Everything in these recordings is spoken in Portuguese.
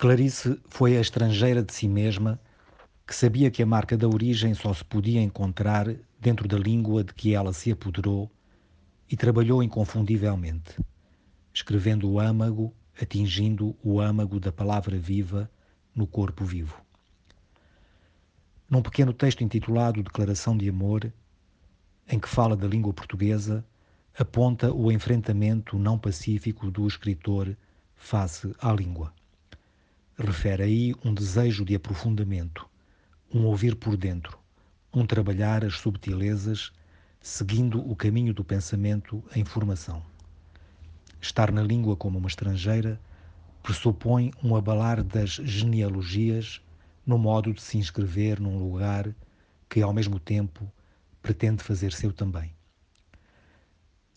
Clarice foi a estrangeira de si mesma que sabia que a marca da origem só se podia encontrar dentro da língua de que ela se apoderou e trabalhou inconfundivelmente, escrevendo o âmago, atingindo o âmago da palavra viva no corpo vivo. Num pequeno texto intitulado Declaração de Amor, em que fala da língua portuguesa, aponta o enfrentamento não pacífico do escritor face à língua. Refere aí um desejo de aprofundamento, um ouvir por dentro, um trabalhar as subtilezas, seguindo o caminho do pensamento em formação. Estar na língua como uma estrangeira pressupõe um abalar das genealogias no modo de se inscrever num lugar que, ao mesmo tempo, pretende fazer seu também.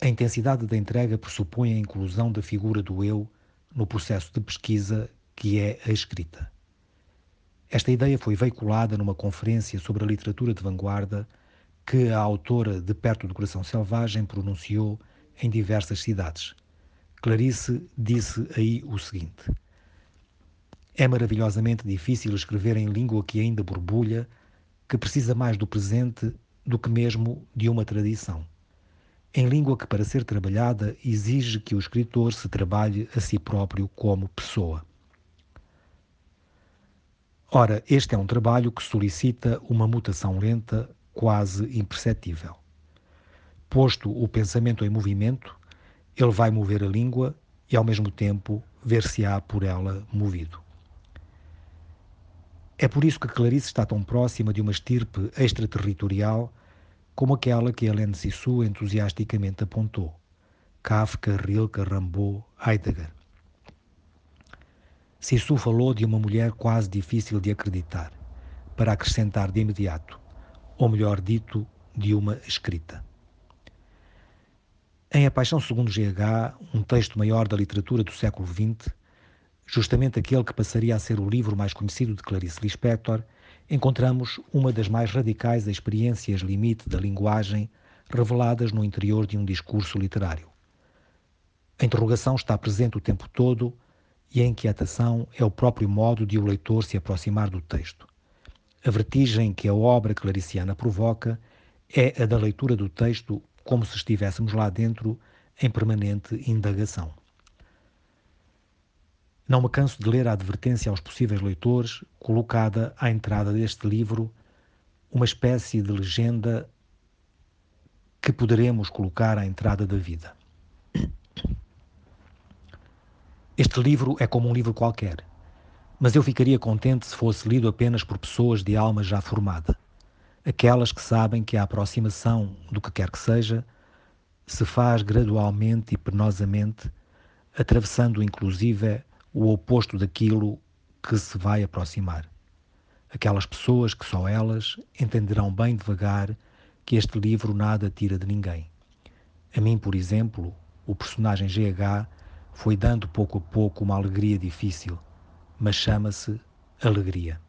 A intensidade da entrega pressupõe a inclusão da figura do eu no processo de pesquisa que é a escrita. Esta ideia foi veiculada numa conferência sobre a literatura de vanguarda que a autora de Perto do Coração Selvagem pronunciou em diversas cidades. Clarice disse aí o seguinte: É maravilhosamente difícil escrever em língua que ainda borbulha, que precisa mais do presente do que mesmo de uma tradição. Em língua que, para ser trabalhada, exige que o escritor se trabalhe a si próprio como pessoa. Ora, este é um trabalho que solicita uma mutação lenta, quase imperceptível. Posto o pensamento em movimento, ele vai mover a língua e, ao mesmo tempo, ver-se-á por ela movido. É por isso que Clarice está tão próxima de uma estirpe extraterritorial como aquela que Hélène Sissou entusiasticamente apontou. Kafka, Rilke, Rimbaud, Heidegger. Sissu falou de uma mulher quase difícil de acreditar, para acrescentar de imediato, ou melhor dito, de uma escrita. Em A Paixão segundo GH, um texto maior da literatura do século XX, justamente aquele que passaria a ser o livro mais conhecido de Clarice Lispector, encontramos uma das mais radicais experiências limite da linguagem reveladas no interior de um discurso literário. A interrogação está presente o tempo todo e a inquietação é o próprio modo de o leitor se aproximar do texto. A vertigem que a obra clariciana provoca é a da leitura do texto como se estivéssemos lá dentro em permanente indagação. Não me canso de ler a advertência aos possíveis leitores, colocada à entrada deste livro, uma espécie de legenda que poderemos colocar à entrada da vida. Este livro é como um livro qualquer, mas eu ficaria contente se fosse lido apenas por pessoas de alma já formada, aquelas que sabem que a aproximação do que quer que seja se faz gradualmente e penosamente, atravessando inclusive o oposto daquilo que se vai aproximar. Aquelas pessoas que só elas entenderão bem devagar que este livro nada tira de ninguém. A mim, por exemplo, o personagem GH foi dando pouco a pouco uma alegria difícil, mas chama-se alegria.